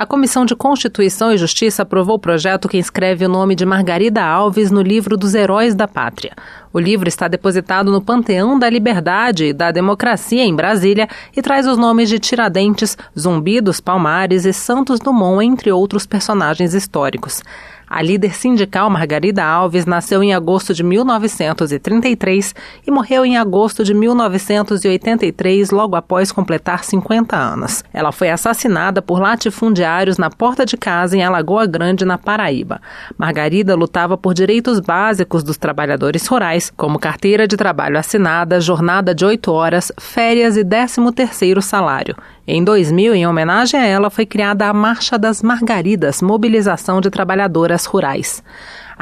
A Comissão de Constituição e Justiça aprovou o projeto que inscreve o nome de Margarida Alves no livro dos Heróis da Pátria. O livro está depositado no Panteão da Liberdade e da Democracia em Brasília e traz os nomes de Tiradentes, Zumbi dos Palmares e Santos Dumont, entre outros personagens históricos. A líder sindical Margarida Alves nasceu em agosto de 1933 e morreu em agosto de 1983, logo após completar 50 anos. Ela foi assassinada por latifundiários na porta de casa em Alagoa Grande, na Paraíba. Margarida lutava por direitos básicos dos trabalhadores rurais, como carteira de trabalho assinada, jornada de oito horas, férias e 13 terceiro salário. Em 2000, em homenagem a ela, foi criada a Marcha das Margaridas, mobilização de trabalhadoras rurais.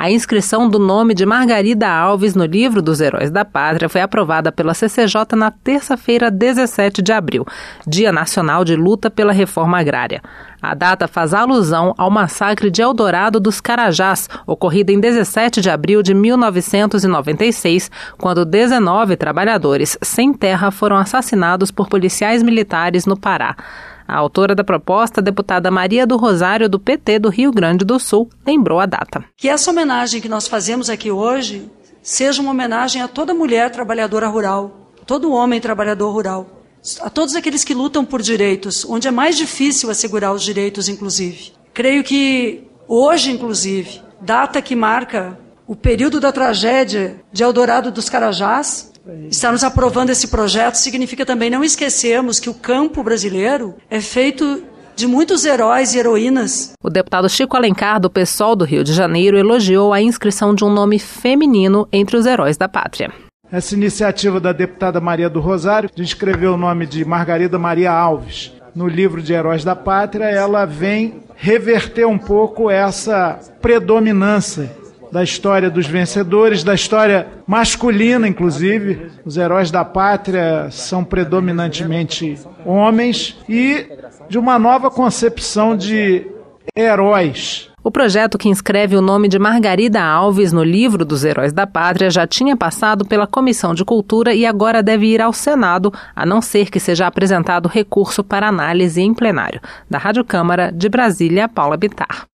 A inscrição do nome de Margarida Alves no livro dos Heróis da Pátria foi aprovada pela CCJ na terça-feira, 17 de abril, Dia Nacional de Luta pela Reforma Agrária. A data faz alusão ao massacre de Eldorado dos Carajás, ocorrido em 17 de abril de 1996, quando 19 trabalhadores sem terra foram assassinados por policiais militares no Pará. A autora da proposta, a deputada Maria do Rosário, do PT do Rio Grande do Sul, lembrou a data. Que essa homenagem que nós fazemos aqui hoje seja uma homenagem a toda mulher trabalhadora rural, todo homem trabalhador rural, a todos aqueles que lutam por direitos, onde é mais difícil assegurar os direitos, inclusive. Creio que hoje, inclusive, data que marca o período da tragédia de Eldorado dos Carajás, Estarmos aprovando esse projeto significa também não esquecermos que o campo brasileiro é feito de muitos heróis e heroínas. O deputado Chico Alencar, do PSOL do Rio de Janeiro, elogiou a inscrição de um nome feminino entre os heróis da pátria. Essa iniciativa da deputada Maria do Rosário de escrever o nome de Margarida Maria Alves no livro de Heróis da Pátria, ela vem reverter um pouco essa predominância da história dos vencedores, da história masculina, inclusive. Os heróis da pátria são predominantemente homens e de uma nova concepção de heróis. O projeto que inscreve o nome de Margarida Alves no livro dos Heróis da Pátria já tinha passado pela Comissão de Cultura e agora deve ir ao Senado, a não ser que seja apresentado recurso para análise em plenário. Da Rádio Câmara de Brasília, Paula Bitar.